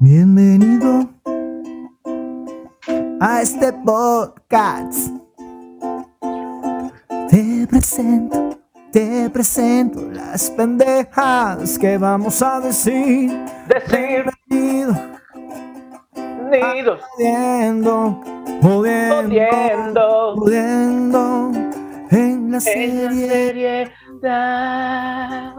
Bienvenido a este podcast. Te presento, te presento las pendejas que vamos a decir. Decir Bienvenido, nidos, jodiendo, jodiendo jodiendo en la en la serie. serie. da.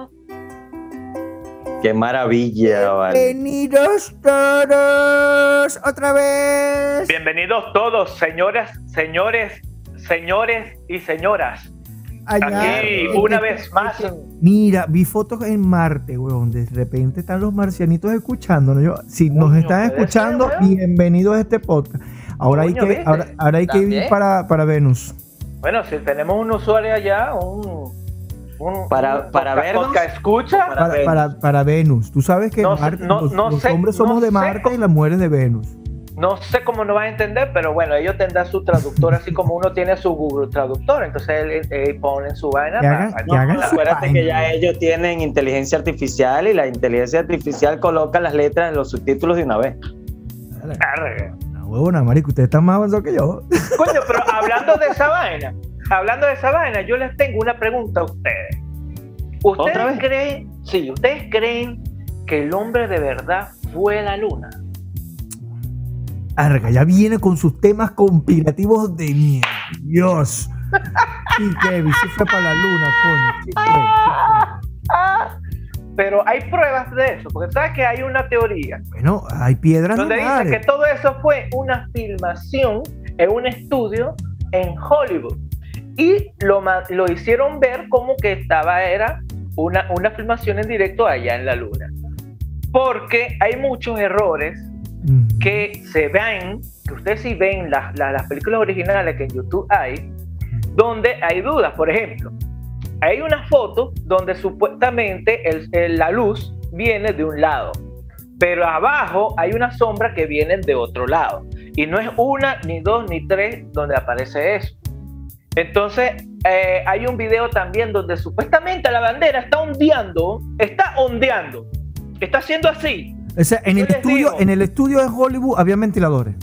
Qué maravilla, vale. Bienvenidos todos otra vez. Bienvenidos todos, señoras, señores, señores y señoras. Allá, Aquí, el una que- vez más. Mira, vi fotos en Marte, weón. De repente están los marcianitos escuchándonos. Yo, si nos están escuchando, ser, bienvenidos a este podcast. Ahora hay que, ahora, ahora hay que ir para, para Venus. Bueno, si tenemos un usuario allá, un. Un Para- para podcast escucha. Para Para, Venus. para, para Venus. Tú sabes que No- Marte- no- los, no los sé- hombres somos no de Marte cómo- y las mujeres de Venus. No sé cómo nos va a entender, pero bueno, ellos tendrán su traductor, así como uno tiene su Google Traductor. Entonces él, él pone su vaina. Que para- Acuérdate vaina. que ya ellos tienen inteligencia artificial y la inteligencia artificial coloca las letras en los subtítulos de una vez. Arre. No, huevona, marico, ustedes están más avanzados que yo. Coño, pero hablando de esa vaina, hablando de esa vaina, yo les tengo una pregunta a ustedes. ¿Otra ¿Ustedes vez? creen, sí, ustedes creen que el hombre de verdad fue a la luna? Arga, ya viene con sus temas compilativos de mierda. Dios. Y Kevin, sí fue para la luna, coño. Pero hay pruebas de eso, porque sabes que hay una teoría Bueno, hay piedras donde dice lunares. que todo eso fue una filmación en un estudio en Hollywood. Y lo, lo hicieron ver como que estaba, era una, una filmación en directo allá en la luna. Porque hay muchos errores Mm. que se ven, que ustedes sí ven las, las, las películas originales que en YouTube hay, donde hay dudas. Por ejemplo, hay una foto donde supuestamente el- el- la luz viene de un lado, pero abajo hay una sombra que viene de otro lado. Y no es una, ni dos, ni tres donde aparece eso. Entonces, eh, hay un video también donde supuestamente la bandera está ondeando, está ondeando, está haciendo así. O sea, en el estudio, digo. en el estudio de Hollywood había ventiladores.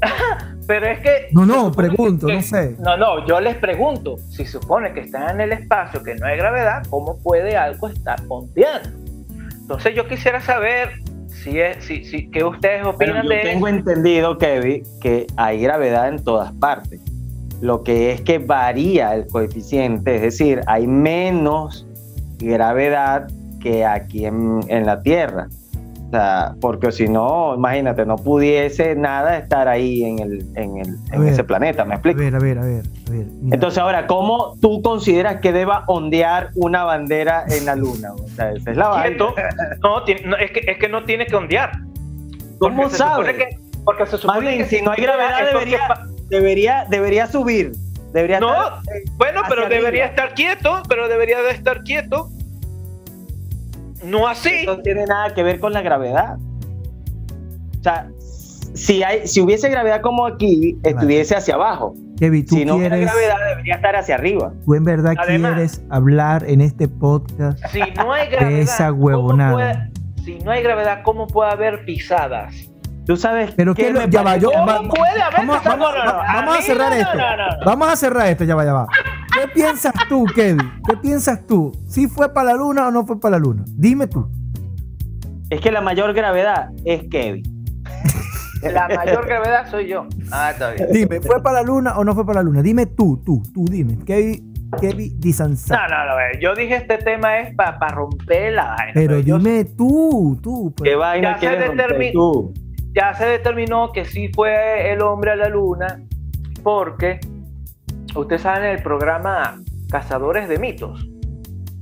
Pero es que. No, no, pregunto, que- no sé. No, no, yo les pregunto. Si se supone que están en el espacio, que no hay gravedad, ¿cómo puede algo estar ondeando? Entonces, yo quisiera saber si es, si, si, qué ustedes Pero opinan yo de tengo eso. entendido, Kevin, que hay gravedad en todas partes. Lo que es que varía el coeficiente, es decir, hay menos gravedad que aquí en, en la Tierra. O sea, porque si no, imagínate, no pudiese nada estar ahí en, el, en, el, A en ver. ese planeta, ¿me A explico? ver, a ver, a ver. A ver. Entonces ahora, ¿cómo tú consideras que deba ondear una bandera en la luna? O sea, esa es la vaina. No, es, que, es que no tiene que ondear. ¿Cómo Porque se sabes? que- porque se supone bien, que si no hay gravedad, debería- pa- Debería, debería subir. Debería No, estar, eh, bueno, pero debería arriba. estar quieto, pero debería de estar quieto. No así. No tiene nada que ver con la gravedad. O sea, si, hay, si hubiese gravedad como aquí, estuviese hacia abajo. Kevin, tú Si no hubiera quieres, gravedad, debería estar hacia arriba. tú en verdad Además- quieres hablar en este podcast. Si no hay gravedad, esa ¿cómo huevonada. puede- si no hay gravedad, ¿cómo puede haber pisadas? Tú sabes Pero qué que ya va, yo- ¿Cómo va- puede haber Vamos, vamos- No, no, no. vamos a cerrar no, esto. no, no, no. Vamos a cerrar esto, ya va, ya va. ¿Qué piensas tú, Kevin? ¿Qué piensas tú? ¿Si fue para la luna o no fue para la luna? Dime tú. Es que la mayor gravedad es Kevin. La mayor gravedad soy yo. Ah, está bien. Dime, ¿fue para la luna o no fue para la luna? Dime tú, tú, tú, dime. Kevin, Kevin Dizanza. No, no, no, ver, yo dije este tema es para romper la vaina. Pero yo- dime tú, tú. pues. ¿Qué vaina Ya se quieres romper tú? Ya se determinó que sí fue el hombre a la luna porque ustedes saben el programa Cazadores de Mitos,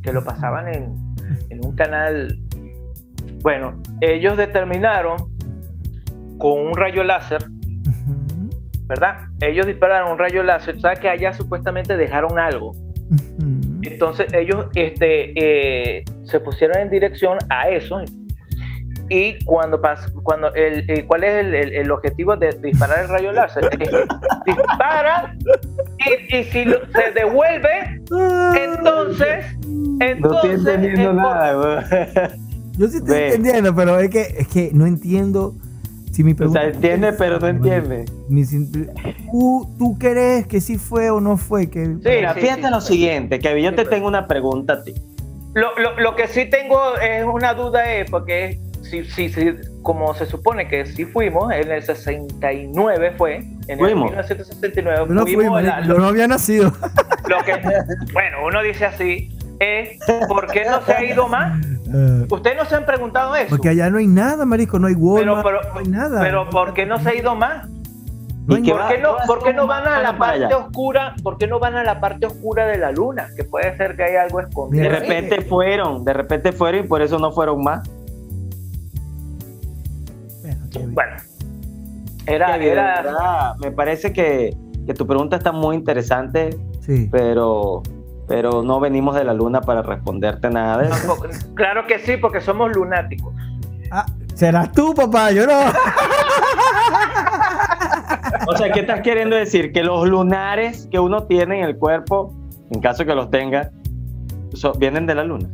que lo pasaban en, en un canal. Bueno, ellos determinaron con un rayo láser, ¿verdad? Ellos dispararon un rayo láser, ¿sabes que allá supuestamente dejaron algo? Entonces ellos este, eh, se pusieron en dirección a eso. Y cuando pas- cuando el, el- ¿cuál es el, el- el objetivo de disparar el rayo láser? Que dispara y, y si lo- se devuelve, entonces, No estoy entonces entendiendo es nada. Yo sí estoy Ve. entendiendo, pero es que, es que no entiendo si mi O pregunta. sea, entiende, pero no entiende. Mi simple- ¿Tú, ¿Tú crees que sí fue o no fue? Que, Sí, Mira, sí, fíjate sí, lo sí. siguiente, Kevin, yo Sí, te tengo una pregunta a ti. Lo, lo, lo que sí tengo es una duda es porque si, si, si, como se supone que sí fuimos, en el 69 fue, en el Fuimos. 1969 Yo no fui, fuimos, la- yo no había nacido. lo que, bueno, uno dice así, es ¿por qué no se ha ido más? Eh, Ustedes no se han preguntado eso. porque allá no hay nada, marico, no hay pero, Walmart, pero, no hay nada. pero ¿por qué no se ha ido más? No hay ¿Y qué nada. ¿Por qué no, por qué no van a la parte allá? oscura? ¿Por qué no van a la parte oscura de la luna? Que puede ser que hay algo De escondido. Ahí. repente fueron, de repente fueron y por eso no fueron más. Bueno, era, era, verdad, me parece que, que tu pregunta está muy interesante, Sí. pero, pero no venimos de la luna para responderte nada de eso. Claro que sí, porque somos lunáticos. Ah, serás tú, papá, yo no. O sea, ¿qué estás queriendo decir? Que los lunares que uno tiene en el cuerpo, en caso que los tenga, so- vienen de la luna.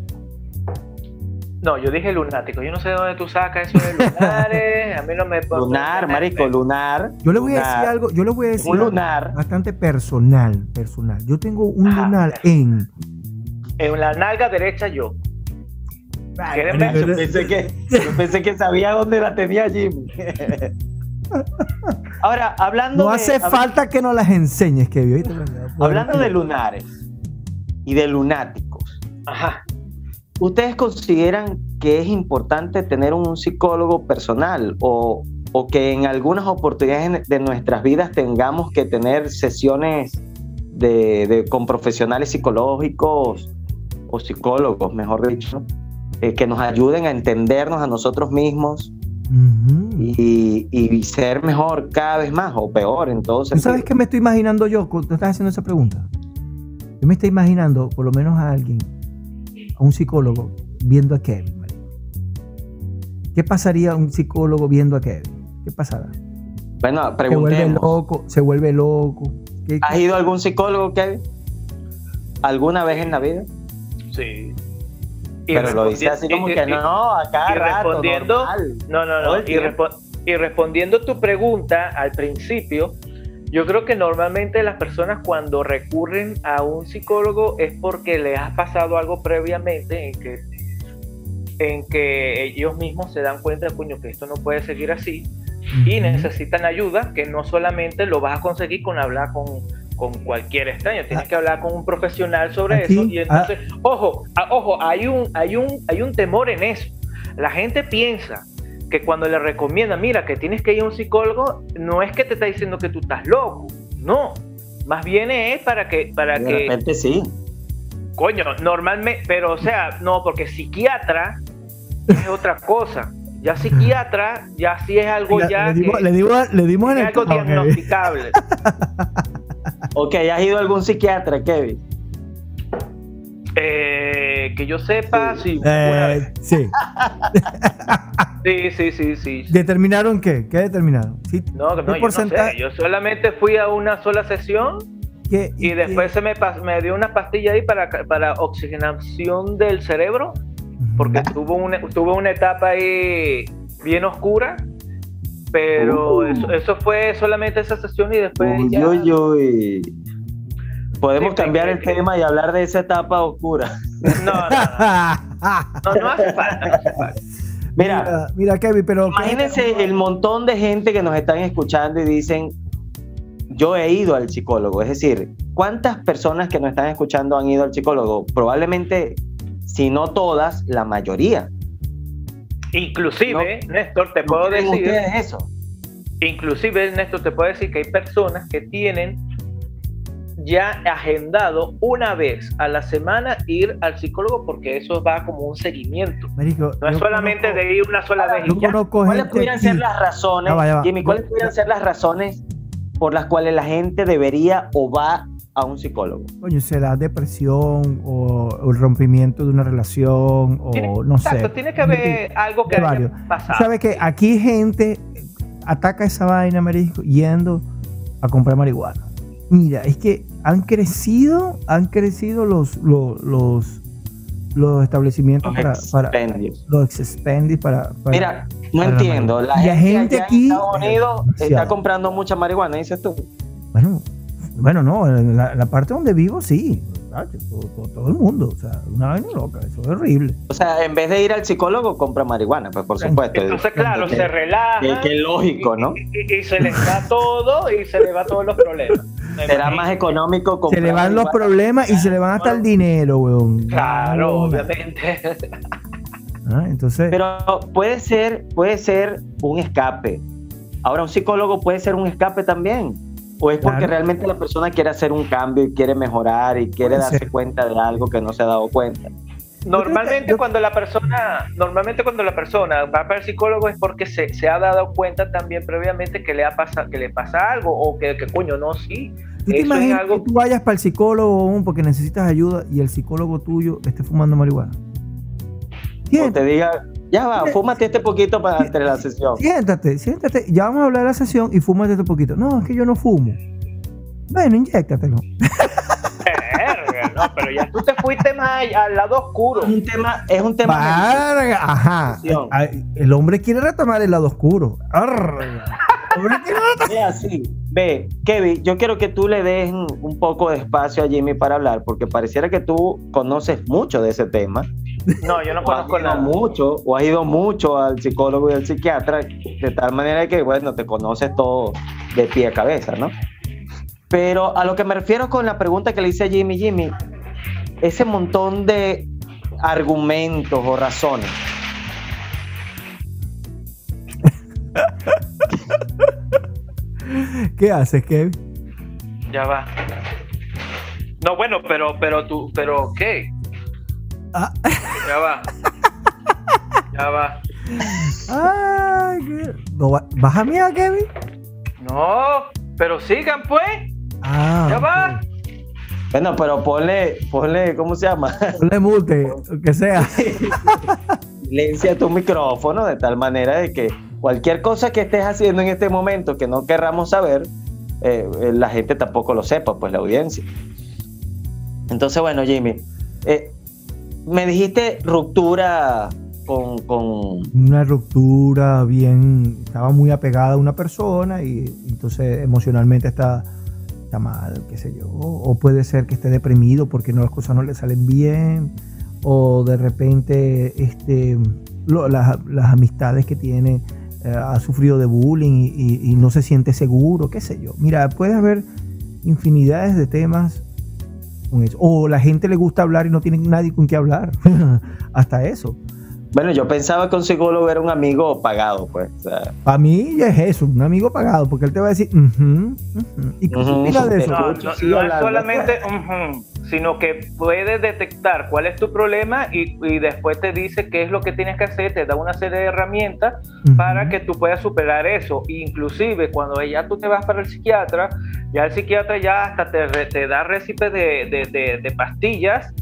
No, yo dije lunático. Yo no sé de dónde tú sacas eso de lunares. A mí no me. Lunar, marico, lunar. Yo le voy a decir algo, yo le voy a decir Un algo lunar. bastante personal, personal. Yo tengo un Ajá. lunar en En la nalga derecha yo. Yo pensé que, yo pensé que sabía dónde la tenía Jimmy. Ahora, hablando No de, hace hab- falta que nos las enseñes, Kevin. ¿oíste? hablando de lunares y de lunáticos, Ajá. ¿Ustedes consideran que es importante tener un psicólogo personal o, o que en algunas oportunidades de nuestras vidas tengamos que tener sesiones de, de- con profesionales psicológicos o psicólogos, mejor dicho, eh, que nos ayuden a entendernos a nosotros mismos y, y ser mejor cada vez más o peor en todo ¿Tú sabes qué me estoy imaginando yo cuando estás haciendo esa pregunta? Yo me estoy imaginando, por lo menos a alguien, a un psicólogo, viendo a Kevin. marico. ¿Qué pasaría un psicólogo viendo a Kevin? ¿Qué pasará? Bueno, Se vuelve preguntemos. loco, se vuelve loco. ¿Qué- ¿Has ido a algún psicólogo, Kevin? ¿Alguna vez en la vida? Sí. Y Pero lo dice así como y- que y- no, a cada y rato, respondiendo- normal. No, no, no. respo- y respondiendo tu pregunta al principio, yo creo que normalmente las personas cuando recurren a un psicólogo es porque les ha pasado algo previamente en que, en que ellos mismos se dan cuenta, coño, que esto no puede seguir así y necesitan ayuda, que no solamente lo vas a conseguir con hablar con, con cualquier extraño, tienes que hablar con un profesional sobre Aquí, eso. Y entonces, ojo, a- ojo, hay un, hay, un, hay un temor en eso. La gente piensa que cuando le recomienda, mira, que tienes que ir a un psicólogo, no es que te está diciendo que tú estás loco, no. Más bien es para que, para De que, repente sí. coño, normalmente, pero o sea, no, porque psiquiatra es otra cosa. Ya psiquiatra, ya sí es algo Ya, ya le, dimos, que- le dimos- le dimos en es el algo clavo, Kevin. diagnosticable. Ok, ¿has ido a algún psiquiatra, Kevin? Eh, que yo sepa, sí. Eh, sí. sí, sí, sí, sí. ¿Determinaron qué? ¿Qué determinaron? ¿Sí? No, no, ¿Qué yo no porcentaje? sé. Yo solamente fui a una sola sesión ¿Qué- y después se me, me dio una pastilla ahí para, para oxigenación del cerebro, porque tuvo una, tuvo una etapa ahí bien oscura, pero Uh. eso, eso fue solamente esa sesión y después Uy, ya... uy, uy. Podemos cambiar el tema y hablar de esa etapa oscura. No, no, no, no hace falta, no hace falta. Mira, mira, mira, Kevin, pero. imagínense el montón de gente que nos están escuchando y dicen, yo he ido al psicólogo. Es decir, ¿cuántas personas que nos están escuchando han ido al psicólogo? Probablemente, si no todas, la mayoría. Inclusive, Néstor, te ¿No puedo decir... eso? Inclusive, Néstor, te puedo decir que hay personas que tienen ya agendado una vez a la semana ir al psicólogo porque eso va como un seguimiento. Marico, No es solamente conozco- de ir una sola vez Yo y ya. ¿Cuáles gente pudieran aquí- ser las razones, Ya va, ya va. Jimmy, cuáles pudieran ser las razones por las cuales la gente debería o va a un psicólogo? Coño, será depresión o, o el rompimiento de una relación o Tiene- no Exacto, sé. tiene que haber algo que haya pasado. ¿Sabes que Aquí gente ataca esa vaina, marisco, yendo a comprar marihuana. Mira, es que han crecido, han crecido los, los, los, los establecimientos Los para, para los expendios para, para- Mira, no para entiendo. La gente, gente allá aquí- en Estados Unidos está comprando mucha marihuana, dices tú. bueno, bueno, no, en la, la parte donde vivo sí, todo, todo- el mundo, o sea, una vaina loca, eso es horrible. O sea, en vez de ir al psicólogo, compra marihuana, pues por supuesto. Entonces, claro, Que- se relaja. que lógico, ¿no? Y, y- y se les va todo y se les va todos los problemas. Será más económico Se comprar le van los problemas y se le van hasta el dinero, weón. Claro, No, obviamente. ah, Entonces, Pero puede ser, puede ser un escape. Ahora, un psicólogo puede ser un escape también. O es porque Claro. realmente la persona quiere hacer un cambio y quiere mejorar y quiere Puede darse ser. cuenta de algo que no se ha dado cuenta. Normalmente cuando la persona, normalmente cuando la persona va para el psicólogo es porque se, se ha dado cuenta también previamente que le ha pasado, que le pasa algo o que, que coño no sí. ¿tú te imaginas algo- que tú vayas para el psicólogo porque necesitas ayuda y el psicólogo tuyo esté fumando marihuana? O Siéntate, te diga, ya va, fúmate este poquito para antes de la sesión. siéntate, siéntate, ya vamos a hablar de la sesión y fúmate este poquito. No, es que yo no fumo. Bueno, inyéctatelo. No, pero ya tú te fuiste más allá, al lado oscuro. Es un tema, es un tema Varga, ajá. El hombre quiere retomar el lado oscuro. Arr. El hombre quiere retomar- Ve así, ve, Kevin, yo quiero que tú le des un poco de espacio a Jimmy para hablar, porque pareciera que tú conoces mucho de ese tema. No, yo no o has conozco ido nada. mucho, o has ido mucho al psicólogo y al psiquiatra, de tal manera que, bueno, te conoces todo de pie a cabeza, ¿no? Pero a lo que me refiero con la pregunta que le hice a Jimmy, Jimmy, ese montón de argumentos o razones. ¿Qué haces, Kevin? Ya va. No, bueno, pero, pero tú, pero ¿qué? Ah. Ya va. Ya va. Ay, qué- ¿No va- ¿Vas a Kevin? No, pero sigan pues. Ah, Ya va. Bueno, pero ponle, ponle, ¿cómo se llama? Ponle mute, que sea. Silencia tu micrófono de tal manera de que cualquier cosa que estés haciendo en este momento que no querramos saber, eh, eh, la gente tampoco lo sepa, pues la audiencia. Entonces, bueno, Jimmy, eh, me dijiste ruptura con, con- Una ruptura bien. Estaba muy apegada a una persona y entonces emocionalmente está, está mal, qué sé yo. O puede ser que esté deprimido porque no, las cosas no le salen bien. O de repente este, las, las amistades que tiene eh, ha sufrido de bullying y, y- y no se siente seguro, qué sé yo. Mira, puede haber infinidades de temas con eso. O la gente le gusta hablar y no tiene nadie con qué hablar. Hasta eso. Bueno, yo pensaba que un psicólogo era un amigo pagado, pues. o sea, Para mí ya es eso, un amigo pagado, porque él te va a decir, "Ujú, ujú". ¿y qué opinas de eso? No, no, es solamente, ujú, sino que puede detectar cuál es tu problema y, y después te dice qué es lo que tienes que hacer, te da una serie de herramientas para que tú puedas superar eso. Inclusive cuando ya tú te vas para el psiquiatra, ya el psiquiatra ya hasta te da récipe de, de- de- de pastillas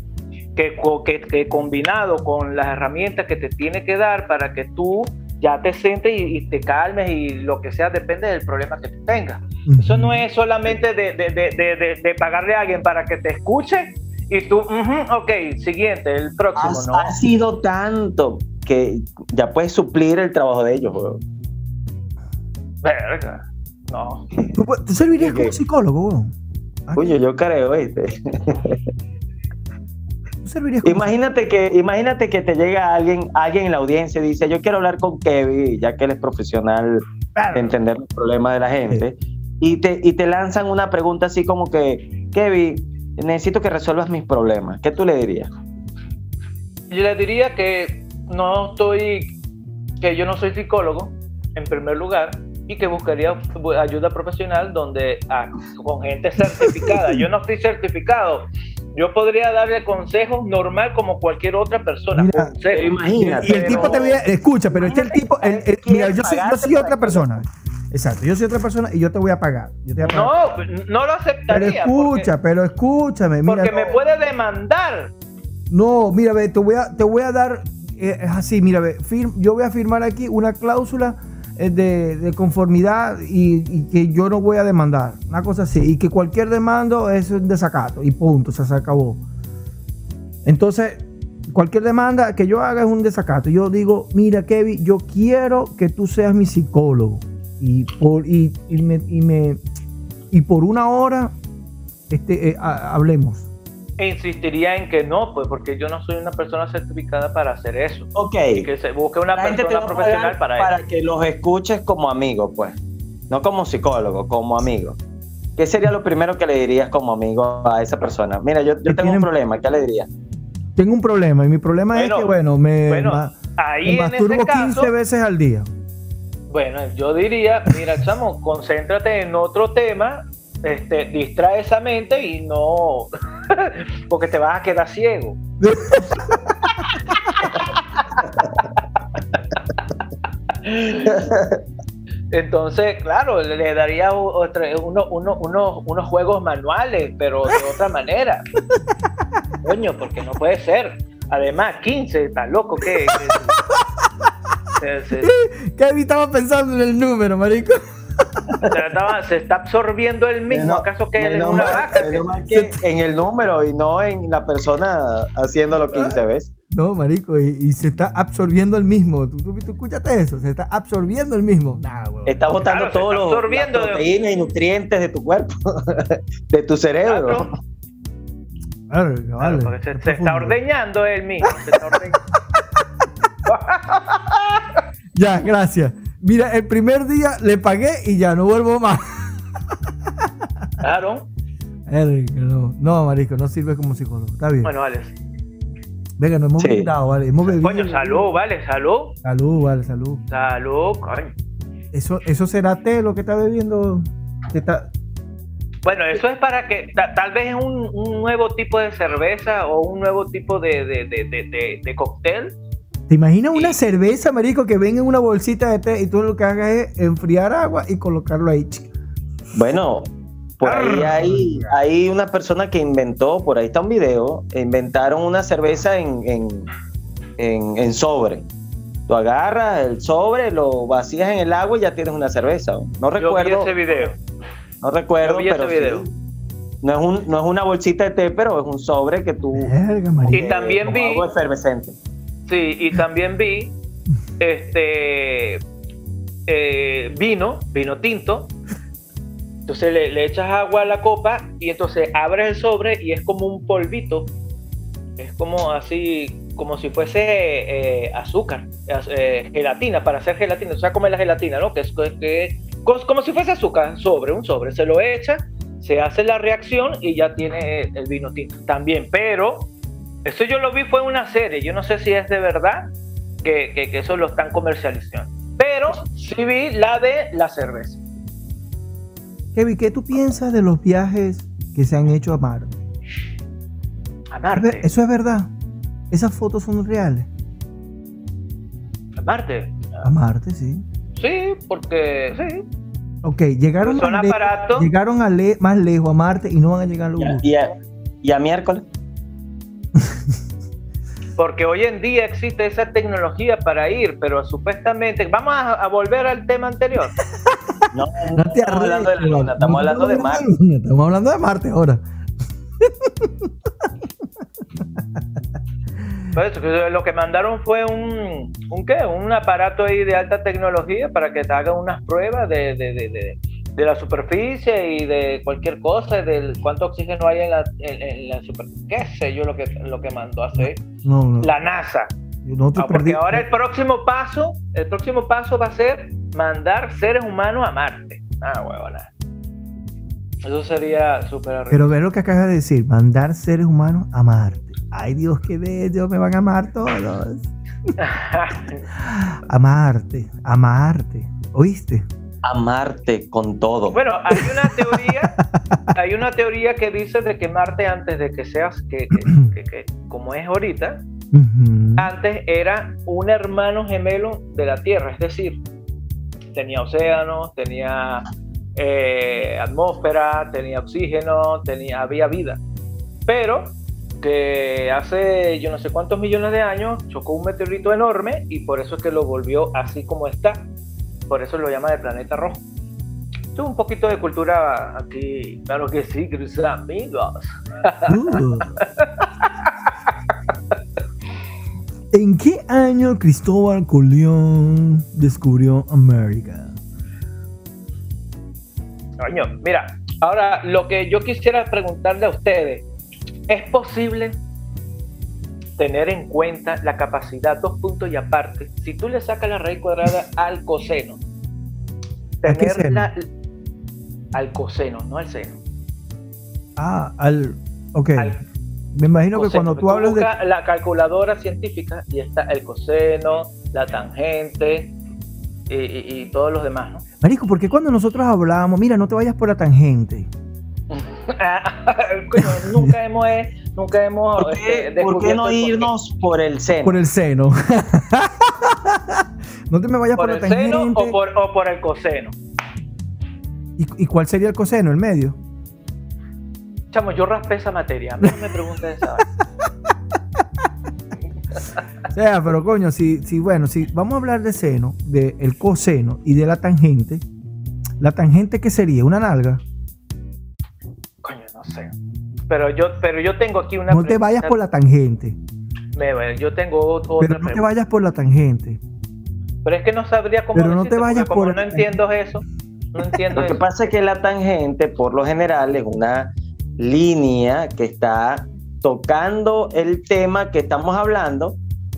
que, co- que, que combinado con las herramientas que te tiene que dar para que tú ya te sientes y, y te calmes y lo que sea depende del problema que tú tengas. Eso no es solamente de, de- de- de- de- de pagarle a alguien para que te escuche y tú, ujú, ok, siguiente, el próximo, ¿no? ha sido tanto que ya puedes suplir el trabajo de ellos, weón. Verga. No. ¿Tú, pu- tú servirías como psicólogo, weón? Ah, Coño, yo creo, ¿viste? ¿Tú servirías como Imagínate que, imagínate que te llega alguien, alguien en la audiencia y dice, yo quiero hablar con Kevin, ya que él es profesional de entender los problemas de la gente, y te, y te lanzan una pregunta así como que, Kevin, necesito que resuelvas mis problemas. ¿Qué tú le dirías? Yo le diría que no estoy, que yo no soy psicólogo, en primer lugar, y que buscaría ayuda profesional donde ah, con gente certificada. Yo no estoy certificado. Yo podría darle consejos normal como cualquier otra persona. Mira, imagínate. Y el tipo te ve, escucha, pero este el tipo, el- el- mira, yo soy, yo soy otra persona. Exacto, yo soy otra persona y yo te voy a pagar. Yo te voy a pagar. No, no lo pero aceptaría. escucha, pero escúchame, porque, mira. porque me puede demandar. No, mira, ve, te voy a, te voy a dar, eh, es así, mira, ve, fir- yo voy a firmar aquí una cláusula de, de conformidad y, que yo no voy a demandar, una cosa así, y que cualquier demando es un desacato y punto, se, acabó. Entonces, cualquier demanda que yo haga es un desacato. Yo digo, mira, Kevin, yo quiero que tú seas mi psicólogo. Y por, y, y me, y, me- y por una hora este, eh, ha- hablemos. E insistiría en que no, pues porque yo no soy una persona certificada para hacer eso. Ok. Y que se busque una La persona profesional para, para eso. que los escuches como amigo, pues. No como psicólogo, como amigo. ¿Qué sería lo primero que le dirías como amigo a esa persona? Mira, yo, tengo un problema, ¿qué le dirías? Tengo un problema y mi problema Bueno, es que, bueno, me, bueno, ma- Ahí me en masturbo ese 15 caso, veces al día. bueno, yo diría, mira, chamo, concéntrate en otro tema, este, distrae esa mente y no, porque te vas a quedar ciego. Entonces, claro, le daría o- otra- uno- uno- uno- unos juegos manuales, pero de otra manera. Coño, porque no puede ser. Además, 15, está loco, ¿qué? Se, se- Kevin estaba pensando en el número, marico. Se está absorbiendo el mismo. ¿Acaso que menos una vaca? en el número y no en la persona haciéndolo 15 veces. No, marico, y, y se está absorbiendo el mismo. ¿Tú, tú, tú escuchaste eso? Se está absorbiendo el mismo. Nah. Está botando Claro, todos está los las de- proteínas y nutrientes de tu cuerpo, de tu cerebro. Claro. Claro, vale, porque se, es se está ordeñando él mismo. se está ordeñando. Ya, gracias. Mira, el primer día le pagué y ya no vuelvo más. Claro. Eric, no, no, marico, no sirve como psicólogo. Está bien. Bueno, vale. Venga, nos hemos Sí. brindado, vale. Hemos bebido. Coño, salud, vale, salud. Salud, vale, salud. Salud, coño. Eso, eso será té lo que está bebiendo. Que está- Bueno, eso es para que ta- tal vez es un, un nuevo tipo de cerveza o un nuevo tipo de, de, de, de, de- de cóctel. ¿Te imaginas una cerveza, marico, que venga en una bolsita de té y tú lo que hagas es enfriar agua y colocarlo ahí? Bueno, por ahí Ah. hay, hay una persona que inventó, por ahí está un video, inventaron una cerveza en, en, en- en sobre. Tú agarras el sobre, lo vacías en el agua y ya tienes una cerveza. No Yo vi recuerdo, ese video. no recuerdo, yo vi ese pero sí. No es, un, no es una bolsita de té, pero es un sobre que tú... Verga, marico. Y también vi- Algo efervescente. Sí, y también vi este eh, vino, vino tinto. Entonces le, echas agua a la copa y entonces abres el sobre y es como un polvito. Es como así, como si fuese eh, azúcar, az- eh, gelatina, para hacer gelatina. O sea, como es la gelatina, ¿no? Que es como si fuese azúcar, sobre, un sobre. Se lo echa, se hace la reacción y ya tiene el vino tinto también. Pero eso yo lo vi fue en una serie. Yo no sé si es de verdad que, que- que eso lo están comercializando. Pero sí vi la de la cerveza. Kevin, ¿qué tú piensas de los viajes que se han hecho a Marte? A ¿Es ver- Marte. ¿Eso es verdad? ¿Esas fotos son reales? A Marte. A Marte, sí. Sí, porque sí. Ok, llegaron, Son lejos, aparatos. llegaron a le- más lejos a Marte y no van a llegar a los Y a, a- y a miércoles. Porque hoy en día existe esa tecnología para ir, pero supuestamente. Vamos a, a volver al tema anterior. No, No te estamos hablando de la luna, estamos no hablando de Marte. Luna, Estamos hablando de Marte ahora. Por eso, que lo que mandaron fue un, un qué, un aparato ahí de alta tecnología para que te hagan unas pruebas de, de, de, de- de la superficie y de cualquier cosa, del cuánto oxígeno hay en la, en, en la superficie. Qué sé yo lo que, lo que mandó a hacer No, no. la NASA. no te Ah, porque ahora el próximo paso, el próximo paso va a ser mandar seres humanos a Marte. Ah, huevona. Eso sería súper. Pero ve lo que acabas de decir, mandar seres humanos a Marte. Ay Dios, qué bello, me van a amar todos. A Marte, a Marte. ¿Oíste? A Marte con todo. Bueno, hay una teoría, hay una teoría que dice de que Marte antes de que seas, que, que- que- que como es ahorita, antes era un hermano gemelo de la Tierra, es decir, tenía océanos, tenía eh, atmósfera, tenía oxígeno, tenía, había vida, pero que hace yo no sé cuántos millones de años chocó un meteorito enorme y por eso es que lo volvió así como está, por eso lo llama el planeta rojo. Es un poquito de cultura aquí, claro que sí, queridos amigos. Uh. ¿En qué año Cristóbal Colón descubrió América? Coño, mira, ahora lo que yo quisiera preguntarle a ustedes, ¿es posible tener en cuenta la capacidad dos puntos y aparte? Si tú le sacas la raíz cuadrada al coseno, ¿A qué tener seno? la- al coseno, no al seno. Ah, al. Ok. al Me imagino que cuando tú hablas de. la calculadora científica y está el coseno, la tangente y, y- y todos los demás, ¿no? Marico, porque cuando nosotros hablábamos, mira, no te vayas por la tangente. Coño, nunca hemos, nunca hemos ¿Por este, qué, por qué no irnos por el seno? Por el seno. no te me vayas por, por la el seno o por, o por el coseno? ¿Y, y cuál sería el coseno? El medio. Chamo, yo raspé esa materia. A mí no me preguntes esa. O sea, pero coño, si, si bueno, si vamos a hablar de seno, del coseno y de la tangente, ¿la tangente qué sería? ¿Una nalga? Coño, no sé. Pero yo, pero yo tengo aquí una. No te vayas pregunta- por la tangente. Me- Yo tengo ot- otra Pero no te vayas por la tangente. Pero es que no sabría cómo. Pero no te vayas como por- no entiendo eso. No entiendo Lo que pasa es que la tangente, por lo general, es una línea que está tocando el tema que estamos hablando,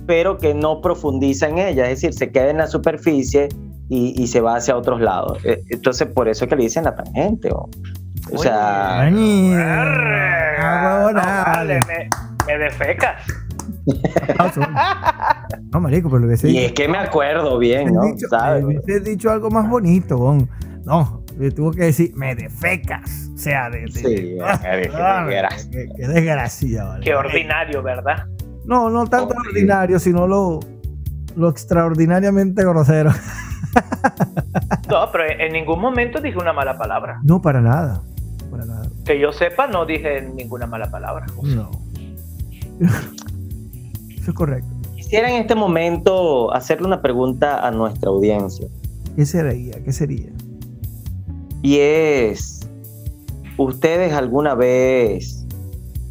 pero que no profundiza en ella, es decir, se queda en la superficie y, y se va hacia otros lados. Eh, Entonces, por eso es que le dicen la tangente. O, o sea, Ay, Arre, ah, no, vale, me, me defecas. No, marico, pero le hubiese y es que me acuerdo bien, ¿no? dicho- ¿Sabes? hubiese dicho algo más bonito, bon. No, le tuvo que decir, me defecas. O sea, de, de- Sí, Ah, qué- qué ah, desgracia. qué, qué desgracia, vale. Qué ordinario, ¿verdad? No, no tanto ordinario, sino lo, lo extraordinariamente grosero. No, pero en en ningún momento dije una mala palabra. No, para nada. Para nada. Que yo sepa, no dije ninguna mala palabra. No. Eso es correcto. Quisiera en este momento hacerle una pregunta a nuestra audiencia. ¿Qué sería? ¿Qué sería? Y es, ¿ustedes alguna vez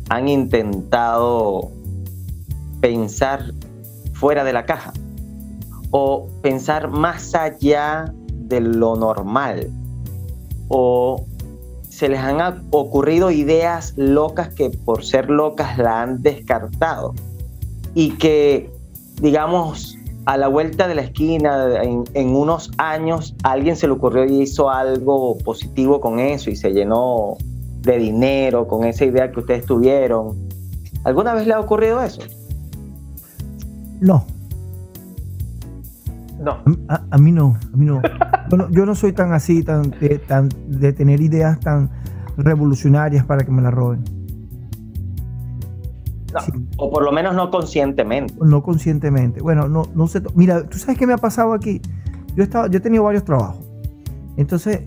han intentado pensar fuera de la caja? ¿O pensar más allá de lo normal? ¿O se les han ocurrido ideas locas que por ser locas la han descartado? Y que, digamos, a la vuelta de la esquina, en, unos años, alguien se le ocurrió y hizo algo positivo con eso y se llenó de dinero con esa idea que ustedes tuvieron. ¿Alguna vez le ha ocurrido eso? No, No. a, mí no, a mí no. Yo no, yo no soy tan así, tan de, tan de tener ideas tan revolucionarias para que me las roben. No. Sí, O por lo menos no conscientemente. no conscientemente. Bueno, no, no sé. Mira, ¿tú sabes qué me ha pasado aquí? Yo, he estado, yo he tenido varios trabajos. Entonces,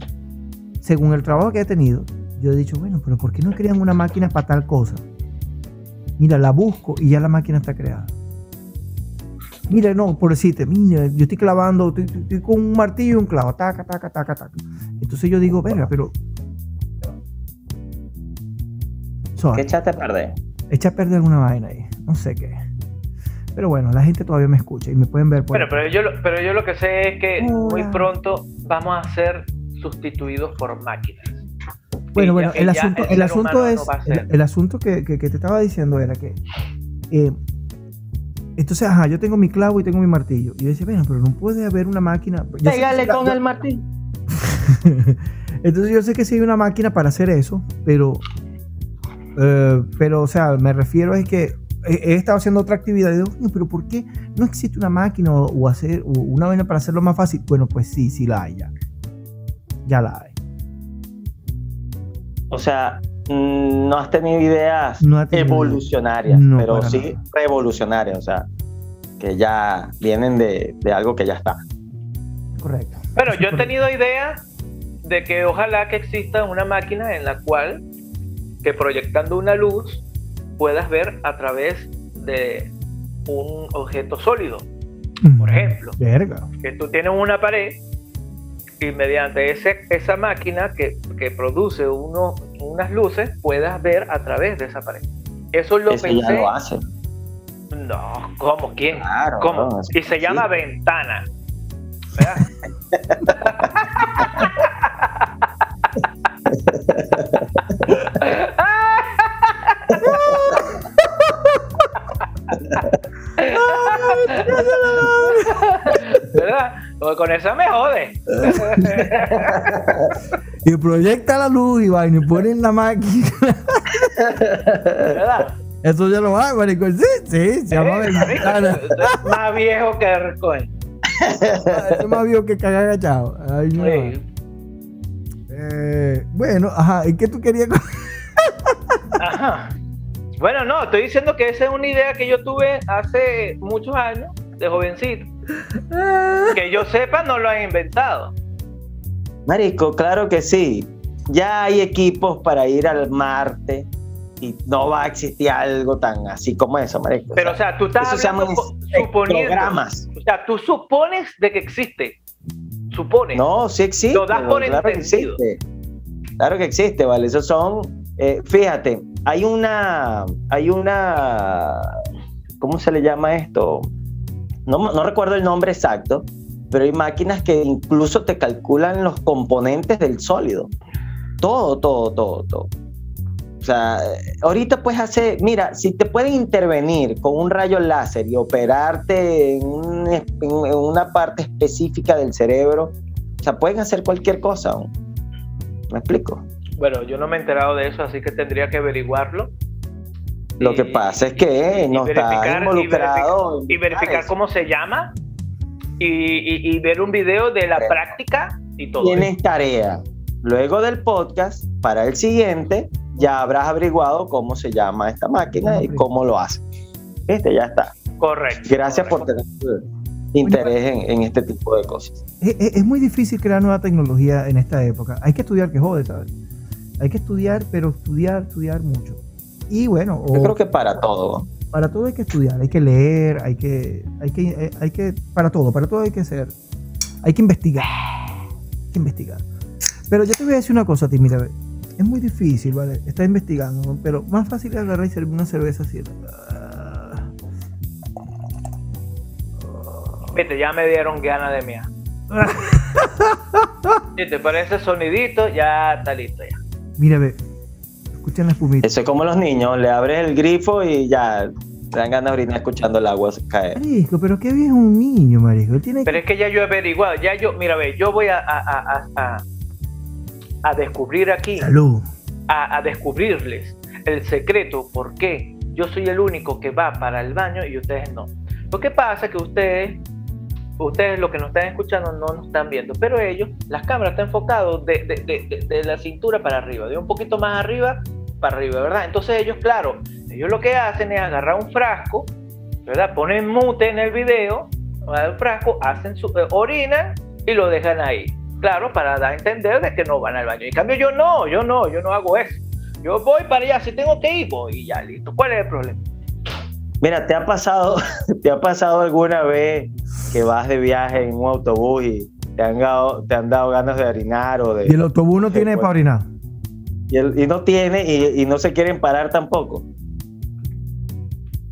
según el trabajo que he tenido, yo he dicho, bueno, pero ¿por qué no crean una máquina para tal cosa? Mira, la busco y ya la máquina está creada. Mira, no, por decirte, mira, yo estoy clavando, estoy, estoy- estoy con un martillo y un clavo, taca, taca, taca, taca. Entonces yo digo, venga, pero. Suave. ¿Qué echaste a perder? echa a perder alguna vaina ahí. No sé qué. Pero bueno, la gente todavía me escucha y me pueden ver por Bueno, pero yo, lo- pero yo lo que sé es que muy pronto vamos a ser sustituidos por máquinas. Bueno, bueno, el asunto, el asunto es, no el, asunto que, que- que te estaba diciendo era que, eh, entonces, ajá, yo tengo mi clavo y tengo mi martillo. Y yo decía, bueno, pero no puede haber una máquina. Yo Pégale con el martillo. entonces yo sé que sí hay una máquina para hacer eso, pero, eh, pero, o sea, me refiero a que he, he estado haciendo otra actividad y digo, "Coño, pero ¿por qué no existe una máquina o, o hacer o una vaina para hacerlo más fácil? Bueno, pues sí, sí la hay ya. Ya la hay. O sea, no has tenido ideas No ha tenido evolucionarias, No, pero sí nada. revolucionarias, o sea, que ya vienen de, de algo que ya está. Correcto. Bueno, yo he tenido idea de que ojalá que exista una máquina en la cual que proyectando una luz puedas ver a través de un objeto sólido. Por ejemplo. Verga. Que tú tienes una pared y mediante ese, esa máquina que, que produce uno, unas luces puedas ver a través de esa pared. Eso lo ya pensé. lo hace. No, ¿cómo? ¿Quién? Claro, ¿Cómo? no, y se llama sí. ventana. ¿Verdad? Con eso me jode. Y proyecta la luz y vaina y ponen la máquina. ¿Verdad? Eso ya lo hay, marico. Sí, sí, se llama ventana. es más viejo que el coño. Eso es más viejo que cagar agachado. Ay, no. Sí. Eh, bueno, ajá. ¿Y qué tú querías? Ajá. Bueno, no, estoy diciendo que esa es una idea que yo tuve hace muchos años, de jovencito. Que yo sepa, no lo han inventado. Marico, claro que sí. Ya hay equipos para ir al Marte y no va a existir algo tan así como eso, marico. Pero, o sea, tú estás hablando po- suponiendo. programas. O sea, tú supones de que existe. Supones. No, sí existe. Lo das por claro que entendido. existe. Claro que existe, vale. Esos son, eh, fíjate, hay una, hay una, ¿cómo se le llama esto? No, no recuerdo el nombre exacto, pero hay máquinas que incluso te calculan los componentes del sólido. Todo, todo, todo, todo. O sea, ahorita puedes hacer, mira, si te pueden intervenir con un rayo láser y operarte en, un en- una parte específica del cerebro, o sea, pueden hacer cualquier cosa. ¿Me explico? Bueno, yo no me he enterado de eso, así que tendría que averiguarlo. Lo Y- que pasa es que y no verificar- está y involucrado. Y verificar eso. cómo se llama. Y, y- y ver un video de la práctica y todo. Tienes tarea. Luego del podcast, para el siguiente, ya habrás averiguado cómo se llama esta máquina y cómo lo hace. ¿Viste? Ya está. Correcto. Gracias por tener interés en, en este tipo de cosas. Es, es- es muy difícil crear nueva tecnología en esta época. Hay que estudiar que jode, ¿sabes? Hay que estudiar, pero estudiar, estudiar mucho. Y bueno, o- Yo creo que para todo. Para todo hay que estudiar, hay que leer, hay que, hay que, eh, hay que, para todo, para todo hay que hacer, hay que investigar, hay que investigar. Pero yo te voy a decir una cosa a ti, mira, es muy difícil, ¿vale? Estar investigando, ¿no? pero más fácil es agarrar y servir una cerveza así. Ah. Viste, ya me dieron ganas de mía. Si te parece sonidito, ya está listo ya. Mira, ve, escuchen la espumita. Eso es como los niños, le abres el grifo y ya te dan ganas de orinar escuchando el agua caer. Marisco, pero qué bien es un niño, Marisco. Tiene Pero es que ya yo he averiguado, ya yo, mira, ve, yo voy a, a, a, a- a descubrir aquí, salud. a, a descubrirles el secreto, por qué yo soy el único que va para el baño y ustedes no. Lo que pasa es que ustedes, ustedes lo que nos están escuchando no nos están viendo, pero ellos, las cámaras están enfocadas de, de- de- de- la cintura para arriba, de un poquito más arriba para arriba, ¿verdad? Entonces ellos, claro, ellos lo que hacen es agarrar un frasco, ¿verdad? Ponen mute en el video, el frasco, hacen su, eh, orinan y lo dejan ahí. Claro, para dar a entender de que no van al baño. En cambio, yo no, yo no, yo no hago eso. Yo voy para allá, si tengo que ir, voy y ya, listo. ¿Cuál es el problema? Mira, ¿te ha pasado, te ha pasado alguna vez que vas de viaje en un autobús y te han dado, te han dado ganas de orinar o de Y el autobús no tiene para orinar. y, el- y no tiene y, y no se quieren parar tampoco?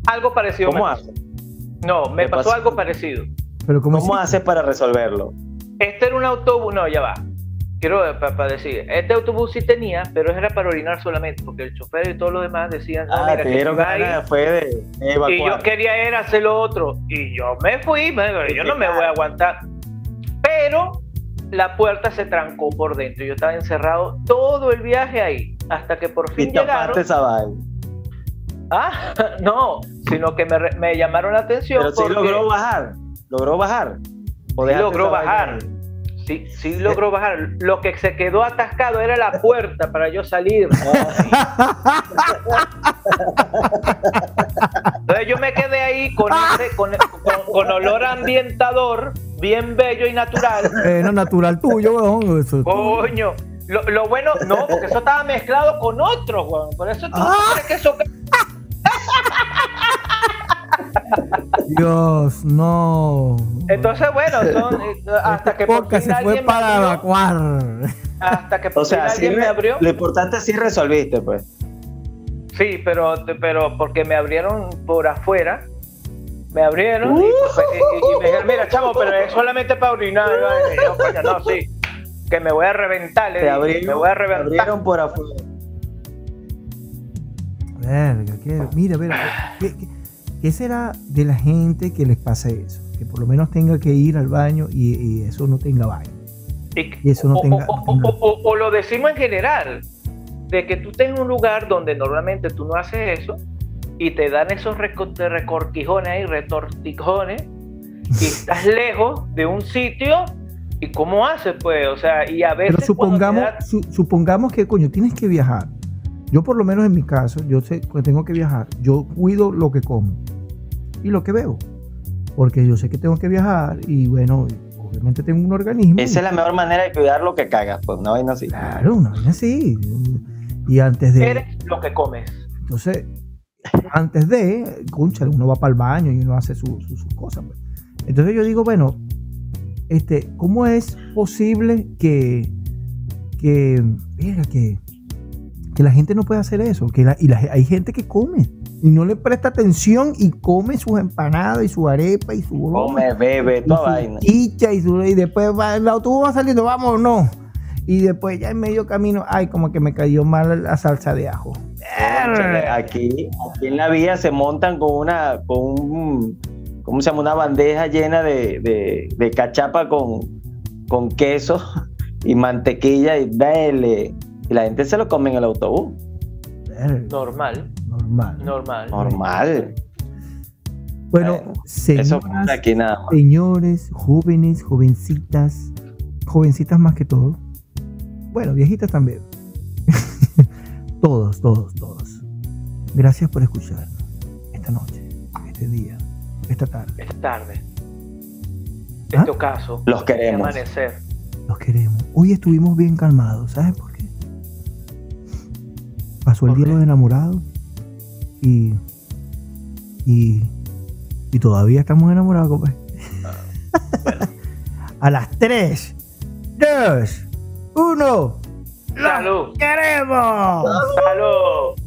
Algo parecido. ¿Cómo me haces? pasó. No, me ¿Qué pasó pasó? algo parecido. Pero ¿cómo, ¿Cómo haces para resolverlo? Este era un autobús, no, ya va. Quiero para decir, este autobús sí tenía, pero era para orinar solamente, porque el chofer y todos los demás decían, no, Ah, mira, te que ganas fue de, de y evacuar. yo quería era hacer lo otro, y yo me fui, me- yo no me voy a aguantar. Pero la puerta se trancó por dentro, yo estaba encerrado todo el viaje ahí, hasta que por fin y llegaron. Ah, no, sino que me, me llamaron la atención. Pero sí porque- logró bajar. Logró bajar. ¿O Sí logró bajar. ahí? Sí, sí logró bajar. Lo que se quedó atascado era la puerta para yo salir. Entonces yo me quedé ahí con, ese- con, con- con olor ambientador, bien bello y natural. Eh, no, natural tuyo, weón. Eso. Coño. Lo, lo bueno, no, porque eso estaba mezclado con otros, weón. Por eso tú Ah. crees que eso. Dios, no. Entonces, bueno, son, eh, hasta que por Porque fin se fue alguien me para abrió, evacuar. hasta que por O sea, fin sí alguien me abrió. lo importante es sí resolviste, pues. Sí, pero, pero porque me abrieron por afuera Me abrieron y, pues, y- y me dijeron, mira, chamo, pero es solamente para orinar. Y yo, coño, no, sí. Que me voy a reventar, le Te dije, abrieron, me voy a te reventar. abrieron por afuera. Verga, qué- mira, mira, ¿qué, qué, qué será de la gente que les pasa eso? Que por lo menos tenga que ir al baño y, y eso no tenga baño. Y, Y eso no o, tenga- o- o- tenga- o- o- o lo decimos en general, de que tú estés en un lugar donde normalmente tú no haces eso y te dan esos reco- de recortijones ahí, retortijones, y estás lejos de un sitio, ¿y cómo haces, pues? O sea, y a veces. Pero supongamos, da- su- supongamos que, coño, tienes que viajar. Yo por lo menos en mi caso, yo sé que tengo que viajar. Yo cuido lo que como y lo que bebo. Porque yo sé que tengo que viajar y bueno, obviamente tengo un organismo. Esa es la mejor manera de cuidar lo que cagas, pues no vaina así. Claro, una vaina así. Y antes de... Eres lo que comes. Entonces, antes de, concha, uno va para el baño y uno hace su- su- sus cosas. pues. Entonces yo digo, bueno, este, ¿cómo es posible que, que, verga, que, que la gente no pueda hacer eso? Que la- y la- hay gente que come y no le presta atención y come sus empanadas y su arepa y su Come, bebe, toda vaina. chicha y, su- y después va, el autobús va saliendo, vamos o no. Y después ya en medio camino, ay, como que me cayó mal la salsa de ajo. Aquí, aquí en la vía se montan con una, con un, ¿cómo se llama? Una bandeja llena de, de, de cachapa con, con queso y mantequilla y dale. Y la gente se lo come en el autobús. Normal, Normal. normal. Normal. Bueno, Eso señoras, aquí nada más. señores, jóvenes, jovencitas, jovencitas más que todo. Bueno, viejitas también. todos, todos, todos. Gracias por escuchar esta noche, este día, esta tarde. Esta tarde. ¿Ah? Este ocaso. Los este queremos. amanecer. Los queremos. Hoy estuvimos bien calmados, ¿sabes por qué? Pasó el ¿Por día de los enamorados y, y, y todavía estamos enamorados, compadre. A las 3, 2, 1, Salud. queremos! Salud.